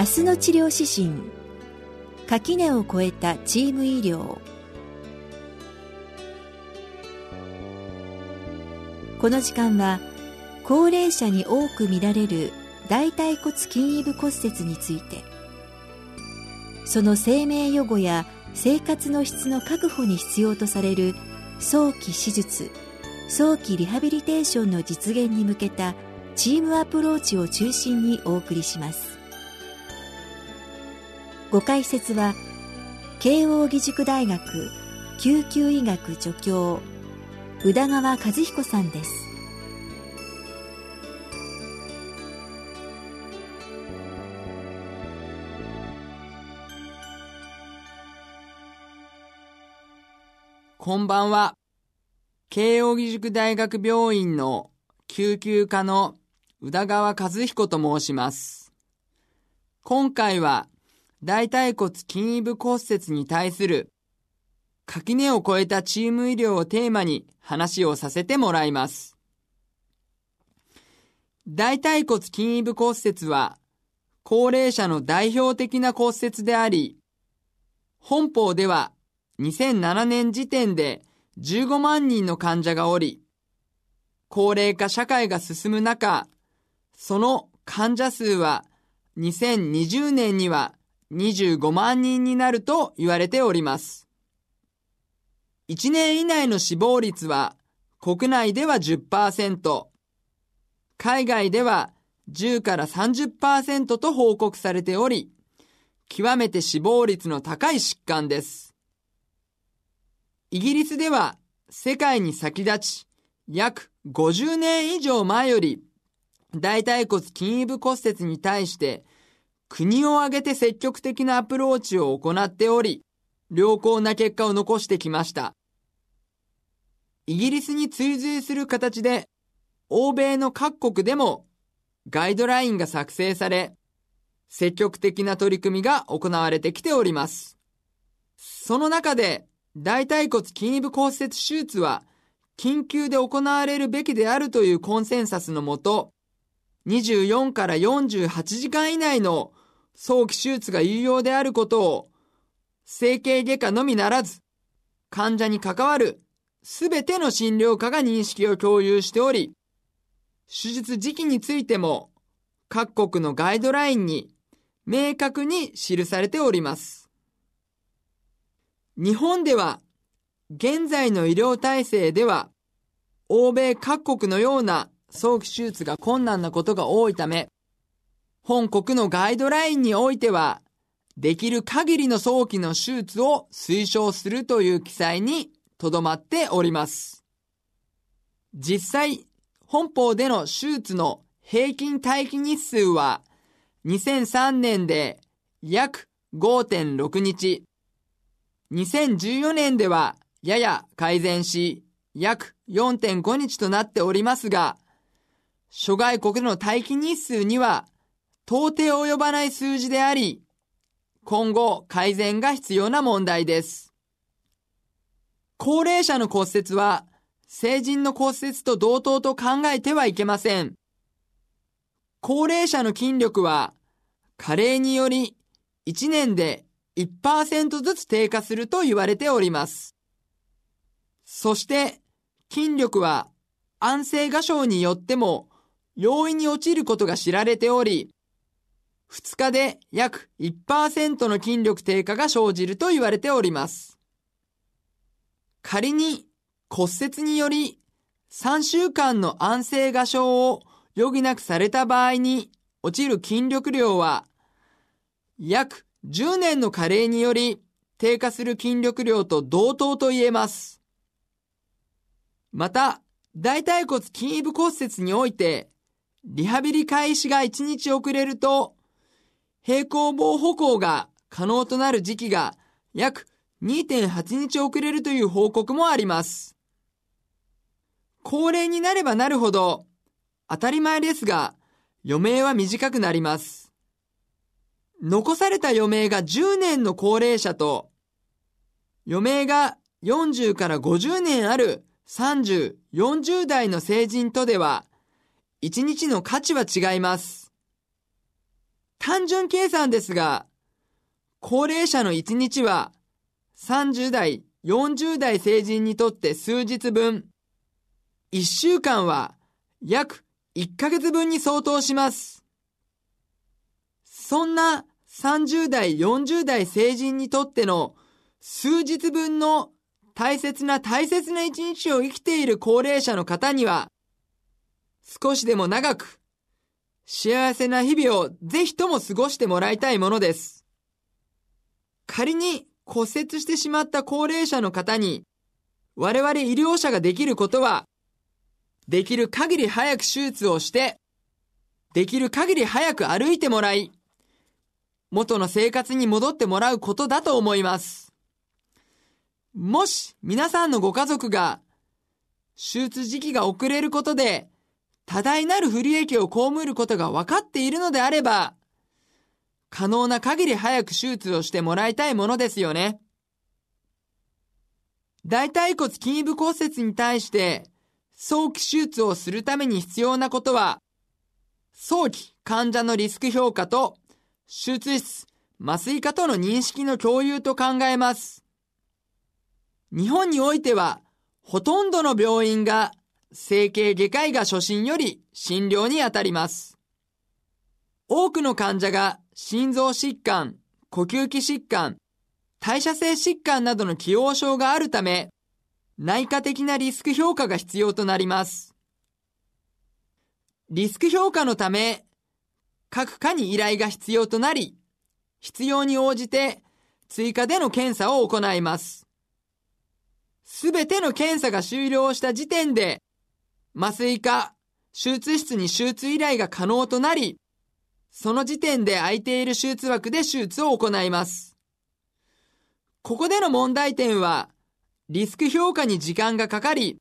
明日の治療指針。垣根を越えたチーム医療。この時間は高齢者に多く見られる大腿骨筋異部骨折についてその生命予後や生活の質の確保に必要とされる早期手術早期リハビリテーションの実現に向けたチームアプローチを中心にお送りします。ご解説は慶應義塾大学救急医学助教宇田川和彦さんですこんばんは。慶應義塾大学病院の救急科の宇田川和彦と申します。今回は大腿骨筋異部骨折に対する垣根を越えたチーム医療をテーマに話をさせてもらいます。大腿骨筋異部骨折は高齢者の代表的な骨折であり、本邦では2007年時点で15万人の患者がおり、高齢化社会が進む中、その患者数は2020年には25万人になると言われております。1年以内の死亡率は国内では10%、海外では10から30%と報告されており、極めて死亡率の高い疾患です。イギリスでは世界に先立ち約50年以上前より大腿骨筋異部骨折に対して国を挙げて積極的なアプローチを行っており良好な結果を残してきました。イギリスに追随する形で欧米の各国でもガイドラインが作成され積極的な取り組みが行われてきております。その中で大腿骨筋部骨折手術は緊急で行われるべきであるというコンセンサスのもと、24から48時間以内の早期手術が有用であることを、整形外科のみならず、患者に関わるすべての診療科が認識を共有しており、手術時期についても各国のガイドラインに明確に記されております。日本では現在の医療体制では欧米各国のような早期手術が困難なことが多いため本国のガイドラインにおいてはできる限りの早期の手術を推奨するという記載にとどまっております。実際、本邦での手術の平均待機日数は2003年で約5.6日、2014年ではやや改善し、約4.5日となっておりますが、諸外国の待機日数には到底及ばない数字であり、今後改善が必要な問題です。高齢者の骨折は成人の骨折と同等と考えてはいけません。高齢者の筋力は加齢により1年で1%ずつ低下すると言われております。そして、筋力は安静画症によっても容易に落ちることが知られており、2日で約1%の筋力低下が生じると言われております。仮に骨折により3週間の安静画症を余儀なくされた場合に落ちる筋力量は約10年の加齢により低下する筋力量と同等と言えます。また、大腿骨筋部骨折において、リハビリ開始が1日遅れると、平行棒歩行が可能となる時期が約2.8日遅れるという報告もあります。高齢になればなるほど、当たり前ですが、余命は短くなります。残された余命が10年の高齢者と、余命が40から50年ある30、40代の成人とでは、1日の価値は違います。単純計算ですが、高齢者の1日は30代、40代成人にとって数日分、1週間は約1ヶ月分に相当します。そんな30代、40代成人にとっての数日分の大切な大切な一日を生きている高齢者の方には、少しでも長く、幸せな日々をぜひとも過ごしてもらいたいものです。仮に骨折してしまった高齢者の方に、我々医療者ができることは、できる限り早く手術をして、できる限り早く歩いてもらい、元の生活に戻ってもらうことだと思います。もし皆さんのご家族が手術時期が遅れることで多大なる不利益を被ることが分かっているのであれば、可能な限り早く手術をしてもらいたいものですよね。大腿骨筋部骨折に対して早期手術をするために必要なことは、早期患者のリスク評価と手術室、麻酔科との認識の共有と考えます。日本においては、ほとんどの病院が整形外科医が初診より診療にあたります。多くの患者が心臓疾患、呼吸器疾患、代謝性疾患などの起用症があるため、内科的なリスク評価が必要となります。リスク評価のため、各科に依頼が必要となり、必要に応じて追加での検査を行います。すべての検査が終了した時点で、麻酔科、手術室に手術依頼が可能となり、その時点で空いている手術枠で手術を行います。ここでの問題点は、リスク評価に時間がかかり、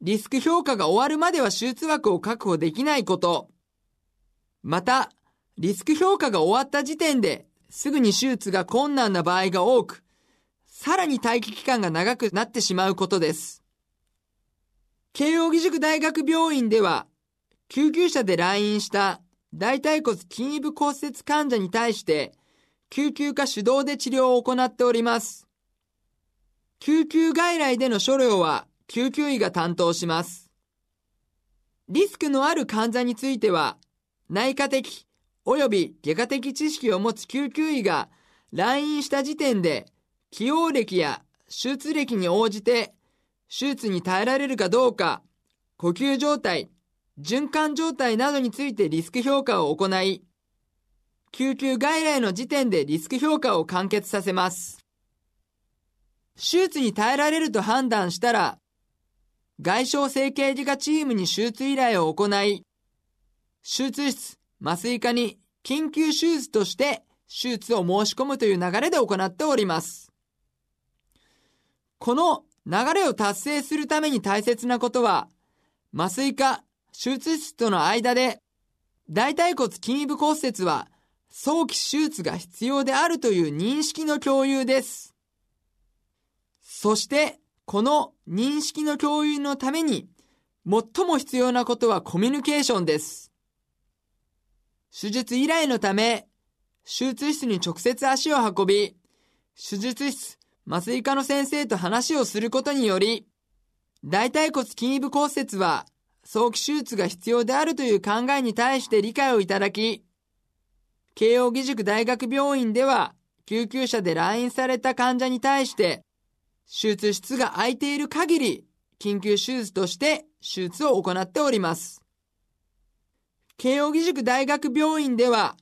リスク評価が終わるまでは手術枠を確保できないこと、また、リスク評価が終わった時点ですぐに手術が困難な場合が多く、さらに待機期間が長くなってしまうことです。慶応義塾大学病院では、救急車で来院した大腿骨筋部骨折患者に対して、救急科主導で治療を行っております。救急外来での処療は救急医が担当します。リスクのある患者については、内科的及び外科的知識を持つ救急医が来院した時点で、起用歴や手術歴に応じて、手術に耐えられるかどうか、呼吸状態、循環状態などについてリスク評価を行い、救急外来の時点でリスク評価を完結させます。手術に耐えられると判断したら、外傷整形外科チームに手術依頼を行い、手術室、麻酔科に緊急手術として手術を申し込むという流れで行っております。この流れを達成するために大切なことは、麻酔科、手術室との間で、大腿骨筋部骨折は早期手術が必要であるという認識の共有です。そして、この認識の共有のために、最も必要なことはコミュニケーションです。手術依頼のため、手術室に直接足を運び、手術室、麻酔科の先生と話をすることにより、大腿骨筋部骨折は早期手術が必要であるという考えに対して理解をいただき、慶応義塾大学病院では救急車で来院された患者に対して、手術室が空いている限り、緊急手術として手術を行っております。慶応義塾大学病院では、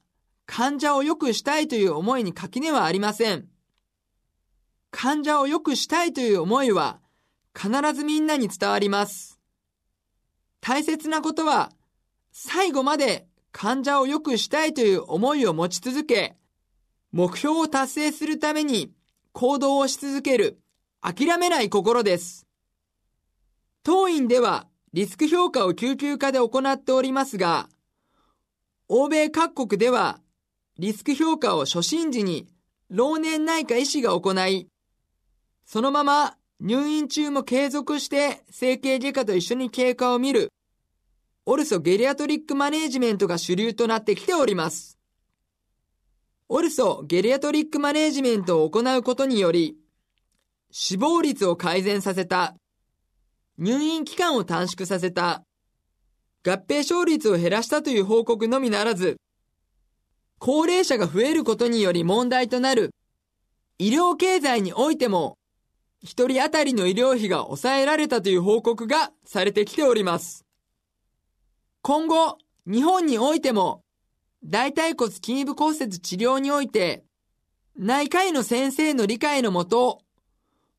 患者を良くしたいという思いに垣根はありません。患者を良くしたいという思いは必ずみんなに伝わります。大切なことは最後まで患者を良くしたいという思いを持ち続け、目標を達成するために行動をし続ける諦めない心です。当院ではリスク評価を救急科で行っておりますが、欧米各国ではリスク評価を初診時に老年内科医師が行い、そのまま入院中も継続して整形外科と一緒に経過を見る、オルソゲリアトリックマネージメントが主流となってきております。オルソゲリアトリックマネージメントを行うことにより、死亡率を改善させた、入院期間を短縮させた、合併症率を減らしたという報告のみならず、高齢者が増えることにより問題となる。医療経済においても、一人当たりの医療費が抑えられたという報告がされてきております。今後、日本においても、大腿骨筋部骨折治療において、内科医の先生の理解のもと、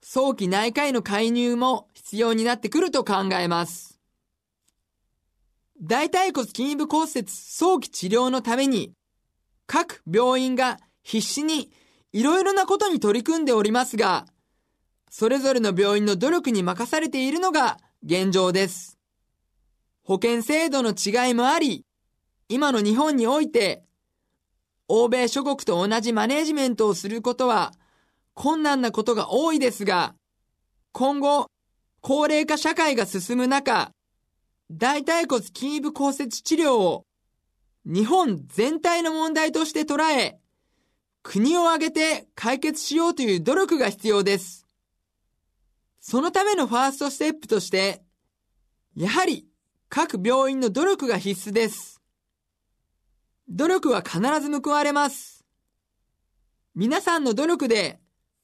早期内科医の介入も必要になってくると考えます。大腿骨筋部骨折早期治療のために、各病院が必死にいろいろなことに取り組んでおりますが、それぞれの病院の努力に任されているのが現状です。保険制度の違いもあり、今の日本において、欧米諸国と同じマネジメントをすることは困難なことが多いですが、今後、高齢化社会が進む中、大腿骨筋部骨折治療を日本全体の問題として捉え、国を挙げて解決しようという努力が必要です。そのためのファーストステップとして、やはり各病院の努力が必須です。努力は必ず報われます。皆さんの努力で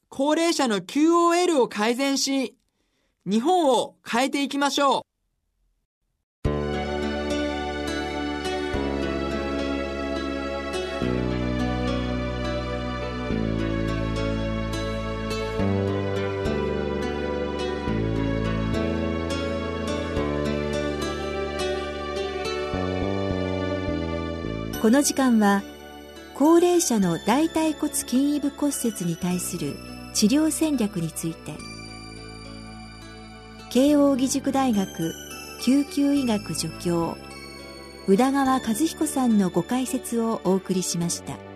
高齢者の QOL を改善し、日本を変えていきましょう。この時間は高齢者の大腿骨筋胃部骨折に対する治療戦略について慶應義塾大学救急医学助教宇田川和彦さんのご解説をお送りしました。